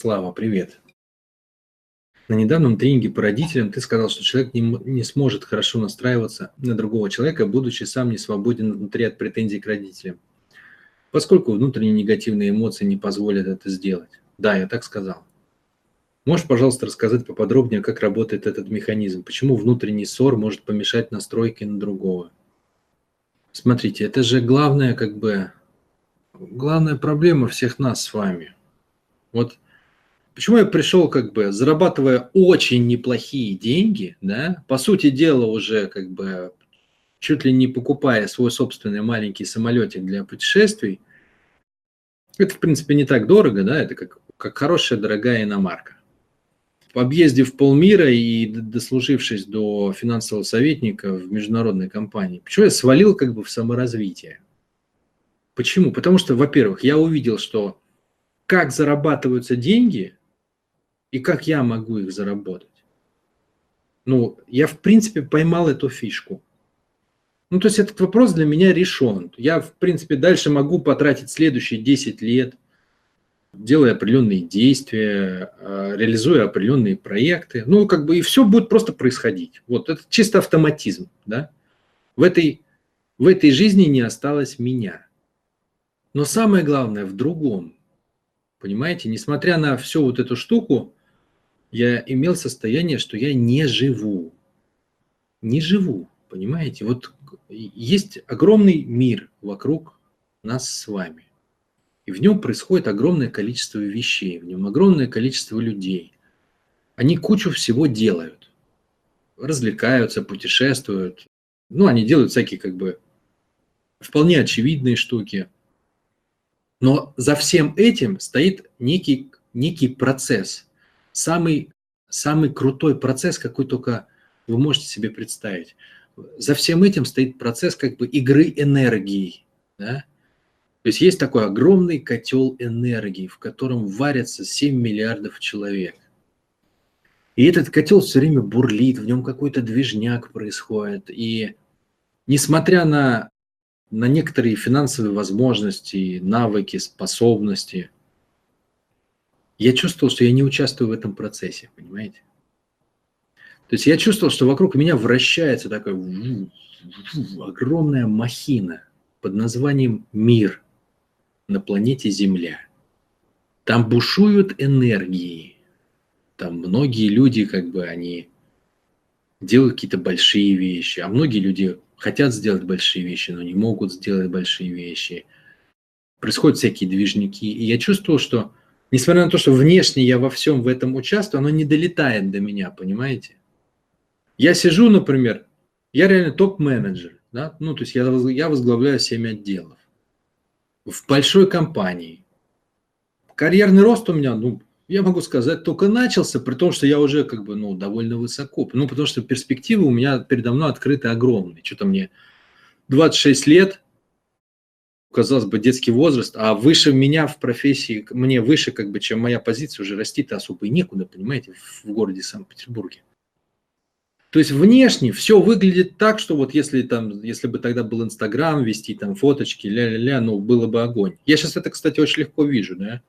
Слава, привет. На недавнем тренинге по родителям ты сказал, что человек не, не сможет хорошо настраиваться на другого человека, будучи сам не свободен внутри от претензий к родителям, поскольку внутренние негативные эмоции не позволят это сделать. Да, я так сказал. Можешь, пожалуйста, рассказать поподробнее, как работает этот механизм? Почему внутренний ссор может помешать настройке на другого? Смотрите, это же главная, как бы, главная проблема всех нас с вами. Вот почему я пришел, как бы, зарабатывая очень неплохие деньги, да, по сути дела уже, как бы, чуть ли не покупая свой собственный маленький самолетик для путешествий, это, в принципе, не так дорого, да, это как, как хорошая дорогая иномарка объездив полмира и дослужившись до финансового советника в международной компании, почему я свалил как бы в саморазвитие? Почему? Потому что, во-первых, я увидел, что как зарабатываются деньги и как я могу их заработать. Ну, я в принципе поймал эту фишку. Ну, то есть этот вопрос для меня решен. Я, в принципе, дальше могу потратить следующие 10 лет – делая определенные действия, а, реализуя определенные проекты. Ну, как бы и все будет просто происходить. Вот это чисто автоматизм, да. В этой, в этой жизни не осталось меня. Но самое главное в другом. Понимаете, несмотря на всю вот эту штуку, я имел состояние, что я не живу. Не живу, понимаете? Вот есть огромный мир вокруг нас с вами. И в нем происходит огромное количество вещей, в нем огромное количество людей. Они кучу всего делают. Развлекаются, путешествуют. Ну, они делают всякие как бы вполне очевидные штуки. Но за всем этим стоит некий, некий процесс. Самый, самый крутой процесс, какой только вы можете себе представить. За всем этим стоит процесс как бы игры энергии. Да? То есть есть такой огромный котел энергии, в котором варятся 7 миллиардов человек. И этот котел все время бурлит, в нем какой-то движняк происходит. И несмотря на, на некоторые финансовые возможности, навыки, способности, я чувствовал, что я не участвую в этом процессе, понимаете? То есть я чувствовал, что вокруг меня вращается такая огромная махина под названием мир – на планете Земля. Там бушуют энергии. Там многие люди, как бы, они делают какие-то большие вещи, а многие люди хотят сделать большие вещи, но не могут сделать большие вещи. Происходят всякие движники. И я чувствовал, что, несмотря на то, что внешне я во всем в этом участвую, оно не долетает до меня, понимаете? Я сижу, например, я реально топ-менеджер, да? ну, то есть я, я возглавляю 7 отделов в большой компании. Карьерный рост у меня, ну, я могу сказать, только начался, при том, что я уже как бы, ну, довольно высоко. Ну, потому что перспективы у меня передо мной открыты огромные. Что-то мне 26 лет, казалось бы, детский возраст, а выше меня в профессии, мне выше, как бы, чем моя позиция, уже расти-то особо и некуда, понимаете, в городе Санкт-Петербурге. То есть внешне все выглядит так, что вот если там, если бы тогда был Инстаграм, вести там фоточки, ля-ля-ля, ну, было бы огонь. Я сейчас это, кстати, очень легко вижу, да,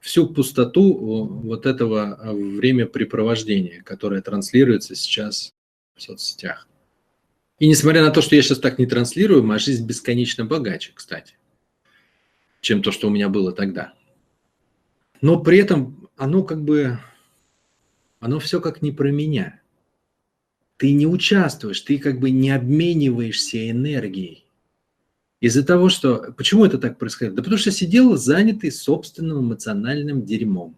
всю пустоту вот этого а, времяпрепровождения, которое транслируется сейчас в соцсетях. И несмотря на то, что я сейчас так не транслирую, моя жизнь бесконечно богаче, кстати, чем то, что у меня было тогда. Но при этом оно как бы, оно все как не про меня – ты не участвуешь, ты как бы не обмениваешься энергией. Из-за того, что... Почему это так происходит? Да потому что сидел занятый собственным эмоциональным дерьмом.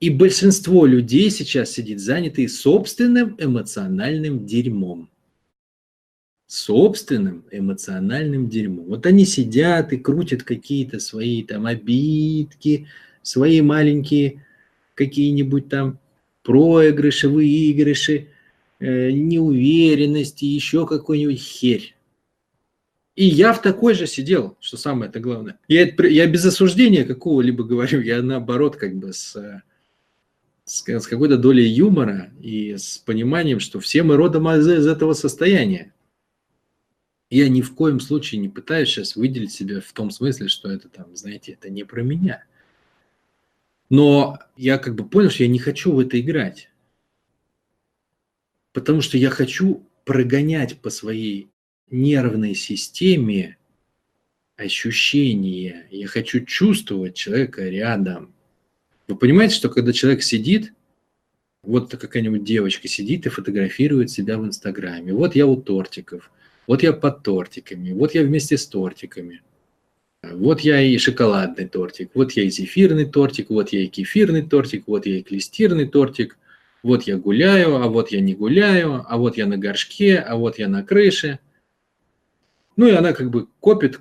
И большинство людей сейчас сидит занятый собственным эмоциональным дерьмом. Собственным эмоциональным дерьмом. Вот они сидят и крутят какие-то свои там обидки, свои маленькие какие-нибудь там проигрыши, выигрыши, Э, неуверенности, еще какой-нибудь херь. И я в такой же сидел, что самое это главное. Я, я без осуждения какого-либо говорю, я наоборот как бы с, с, с какой-то долей юмора и с пониманием, что все мы родом из, из этого состояния. Я ни в коем случае не пытаюсь сейчас выделить себя в том смысле, что это там, знаете, это не про меня. Но я как бы понял, что я не хочу в это играть. Потому что я хочу прогонять по своей нервной системе ощущения. Я хочу чувствовать человека рядом. Вы понимаете, что когда человек сидит, вот какая-нибудь девочка сидит и фотографирует себя в Инстаграме. Вот я у тортиков, вот я под тортиками, вот я вместе с тортиками. Вот я и шоколадный тортик, вот я и зефирный тортик, вот я и кефирный тортик, вот я и клестирный тортик, вот я гуляю, а вот я не гуляю, а вот я на горшке, а вот я на крыше. Ну и она как бы копит,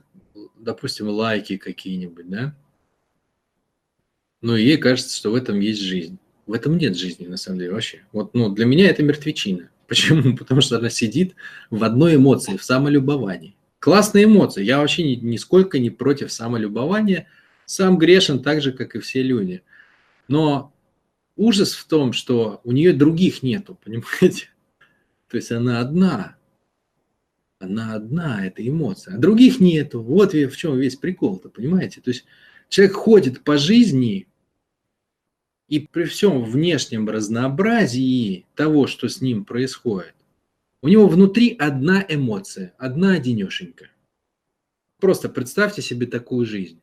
допустим, лайки какие-нибудь, да? Но ей кажется, что в этом есть жизнь. В этом нет жизни, на самом деле, вообще. Вот, ну, для меня это мертвечина. Почему? Потому что она сидит в одной эмоции, в самолюбовании. Классные эмоции. Я вообще ни, нисколько не против самолюбования. Сам грешен так же, как и все люди. Но ужас в том, что у нее других нету, понимаете? То есть она одна. Она одна, это эмоция. А других нету. Вот в чем весь прикол-то, понимаете? То есть человек ходит по жизни, и при всем внешнем разнообразии того, что с ним происходит, у него внутри одна эмоция, одна одинешенька. Просто представьте себе такую жизнь,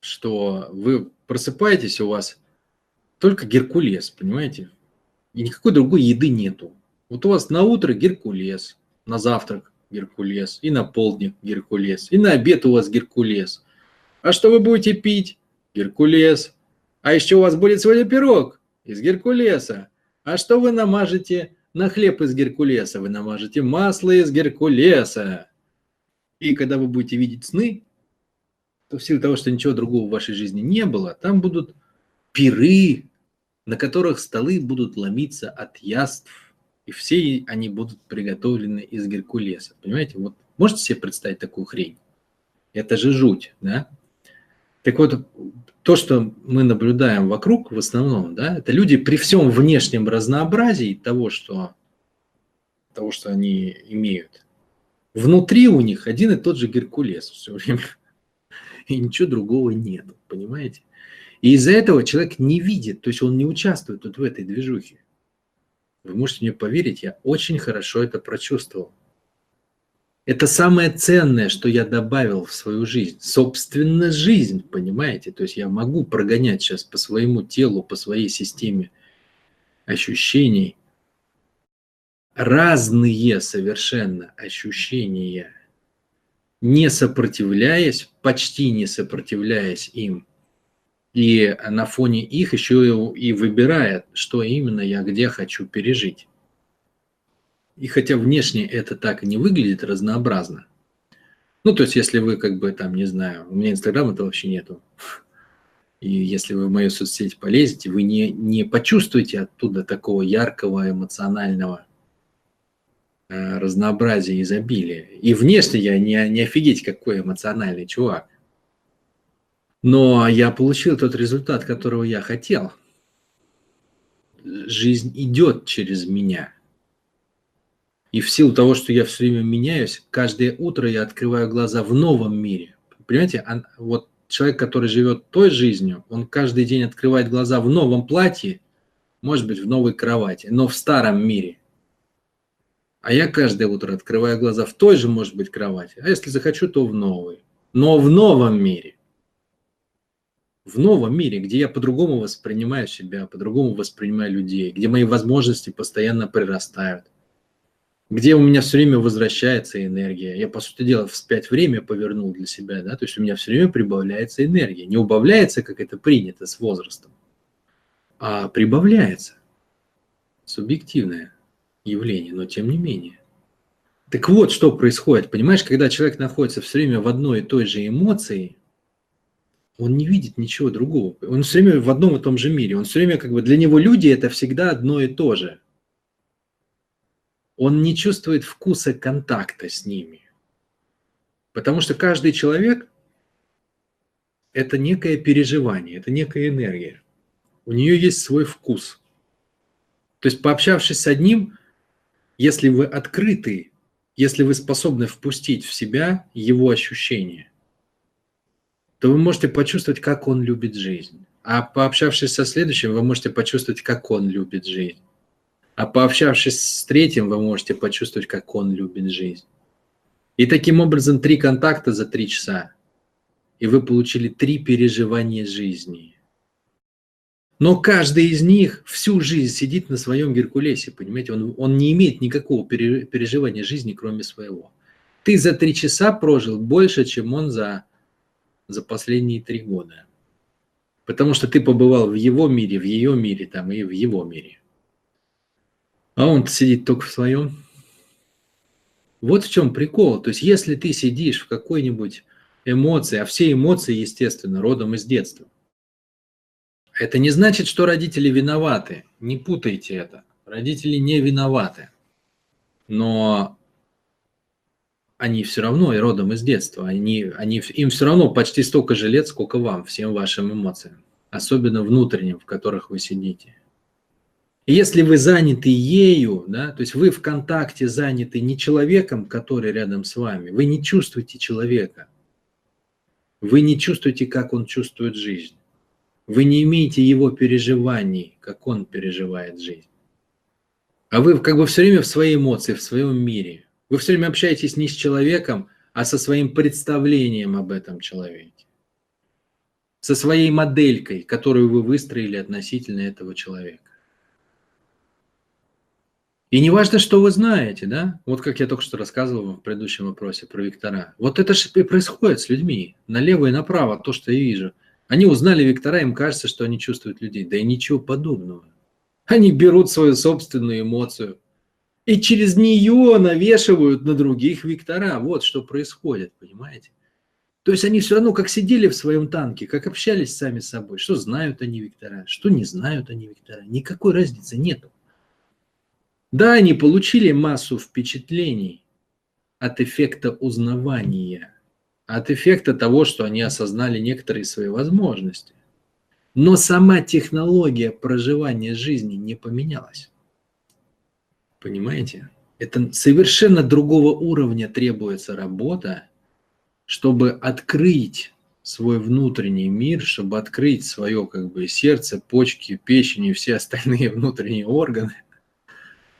что вы просыпаетесь, у вас только геркулес, понимаете? И никакой другой еды нету. Вот у вас на утро геркулес, на завтрак геркулес, и на полдник геркулес, и на обед у вас геркулес. А что вы будете пить? Геркулес. А еще у вас будет сегодня пирог из геркулеса. А что вы намажете на хлеб из Геркулеса вы намажете масло из Геркулеса. И когда вы будете видеть сны, то в силу того, что ничего другого в вашей жизни не было, там будут пиры, на которых столы будут ломиться от яств, и все они будут приготовлены из Геркулеса. Понимаете, вот можете себе представить такую хрень? Это же жуть, да? Так вот, то, что мы наблюдаем вокруг в основном, да, это люди при всем внешнем разнообразии того, что, того, что они имеют, внутри у них один и тот же Геркулес все время. И ничего другого нет, понимаете? И из-за этого человек не видит, то есть он не участвует вот в этой движухе. Вы можете мне поверить, я очень хорошо это прочувствовал. Это самое ценное, что я добавил в свою жизнь. Собственно, жизнь, понимаете? То есть я могу прогонять сейчас по своему телу, по своей системе ощущений разные совершенно ощущения, не сопротивляясь, почти не сопротивляясь им, и на фоне их еще и выбирая, что именно я где хочу пережить. И хотя внешне это так и не выглядит разнообразно. Ну, то есть, если вы как бы там, не знаю, у меня Инстаграма это вообще нету. И если вы в мою соцсеть полезете, вы не, не почувствуете оттуда такого яркого эмоционального э, разнообразия, изобилия. И внешне я не, не офигеть, какой эмоциональный чувак. Но я получил тот результат, которого я хотел. Жизнь идет через меня – и в силу того, что я все время меняюсь, каждое утро я открываю глаза в новом мире. Понимаете, вот человек, который живет той жизнью, он каждый день открывает глаза в новом платье, может быть, в новой кровати, но в старом мире. А я каждое утро открываю глаза в той же, может быть, кровати. А если захочу, то в новой. Но в новом мире. В новом мире, где я по-другому воспринимаю себя, по-другому воспринимаю людей, где мои возможности постоянно прирастают – где у меня все время возвращается энергия. Я, по сути дела, вспять время повернул для себя, да, то есть у меня все время прибавляется энергия. Не убавляется, как это принято с возрастом, а прибавляется. Субъективное явление, но тем не менее. Так вот, что происходит, понимаешь, когда человек находится все время в одной и той же эмоции, он не видит ничего другого. Он все время в одном и том же мире. Он все время как бы для него люди это всегда одно и то же он не чувствует вкуса контакта с ними. Потому что каждый человек – это некое переживание, это некая энергия. У нее есть свой вкус. То есть, пообщавшись с одним, если вы открыты, если вы способны впустить в себя его ощущения, то вы можете почувствовать, как он любит жизнь. А пообщавшись со следующим, вы можете почувствовать, как он любит жизнь. А пообщавшись с третьим, вы можете почувствовать, как он любит жизнь. И таким образом три контакта за три часа. И вы получили три переживания жизни. Но каждый из них всю жизнь сидит на своем Геркулесе, понимаете? Он, он не имеет никакого переживания жизни, кроме своего. Ты за три часа прожил больше, чем он за, за последние три года. Потому что ты побывал в его мире, в ее мире там и в его мире. А он сидит только в своем. Вот в чем прикол. То есть, если ты сидишь в какой-нибудь эмоции, а все эмоции, естественно, родом из детства. Это не значит, что родители виноваты. Не путайте это. Родители не виноваты. Но они все равно и родом из детства. Они, они, им все равно почти столько же лет, сколько вам, всем вашим эмоциям. Особенно внутренним, в которых вы сидите. Если вы заняты ею, да, то есть вы в контакте заняты не человеком, который рядом с вами, вы не чувствуете человека – вы не чувствуете, как он чувствует жизнь. Вы не имеете его переживаний, как он переживает жизнь. А вы как бы все время в своей эмоции, в своем мире. Вы все время общаетесь не с человеком, а со своим представлением об этом человеке. Со своей моделькой, которую вы выстроили относительно этого человека. И не важно, что вы знаете, да? Вот как я только что рассказывал в предыдущем вопросе про Виктора. Вот это же и происходит с людьми. Налево и направо, то, что я вижу. Они узнали Виктора, им кажется, что они чувствуют людей. Да и ничего подобного. Они берут свою собственную эмоцию и через нее навешивают на других Виктора. Вот что происходит, понимаете? То есть они все равно как сидели в своем танке, как общались сами с собой. Что знают они Виктора, что не знают они Виктора. Никакой разницы нету. Да, они получили массу впечатлений от эффекта узнавания, от эффекта того, что они осознали некоторые свои возможности. Но сама технология проживания жизни не поменялась. Понимаете? Это совершенно другого уровня требуется работа, чтобы открыть свой внутренний мир, чтобы открыть свое как бы сердце, почки, печень и все остальные внутренние органы –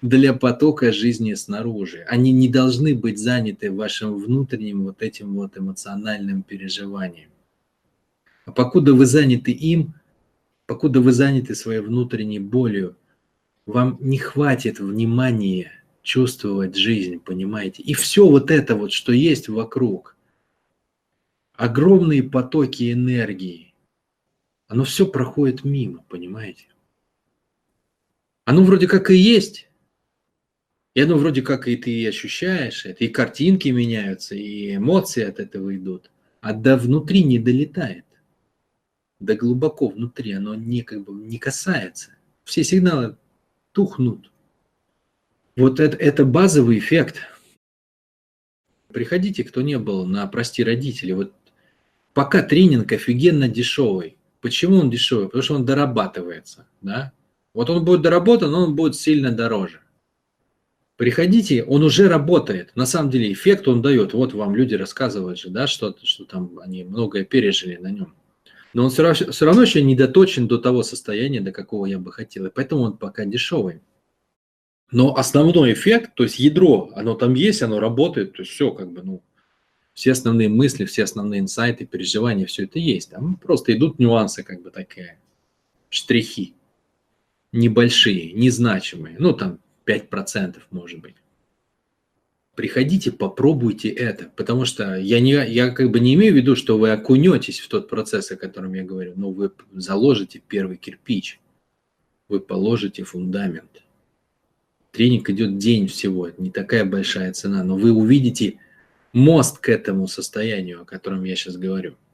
для потока жизни снаружи. Они не должны быть заняты вашим внутренним вот этим вот эмоциональным переживанием. А покуда вы заняты им, покуда вы заняты своей внутренней болью, вам не хватит внимания чувствовать жизнь, понимаете? И все вот это вот, что есть вокруг, огромные потоки энергии, оно все проходит мимо, понимаете? Оно вроде как и есть, и оно вроде как и ты ощущаешь это, и картинки меняются, и эмоции от этого идут, а до внутри не долетает. Да глубоко внутри оно не, как бы, не касается. Все сигналы тухнут. Вот это, это базовый эффект. Приходите, кто не был на «Прости родители». Вот пока тренинг офигенно дешевый. Почему он дешевый? Потому что он дорабатывается. Да? Вот он будет доработан, но он будет сильно дороже. Приходите, он уже работает. На самом деле эффект он дает. Вот вам люди рассказывают же, да, что, что там они многое пережили на нем. Но он все равно, все равно еще не доточен до того состояния, до какого я бы хотел. И поэтому он пока дешевый. Но основной эффект, то есть ядро, оно там есть, оно работает, то есть все как бы, ну, все основные мысли, все основные инсайты, переживания, все это есть. Там просто идут нюансы, как бы такие, штрихи небольшие, незначимые. Ну, там 5% может быть. Приходите, попробуйте это, потому что я, не, я как бы не имею в виду, что вы окунетесь в тот процесс, о котором я говорю, но вы заложите первый кирпич, вы положите фундамент. Тренинг идет день всего, это не такая большая цена, но вы увидите мост к этому состоянию, о котором я сейчас говорю –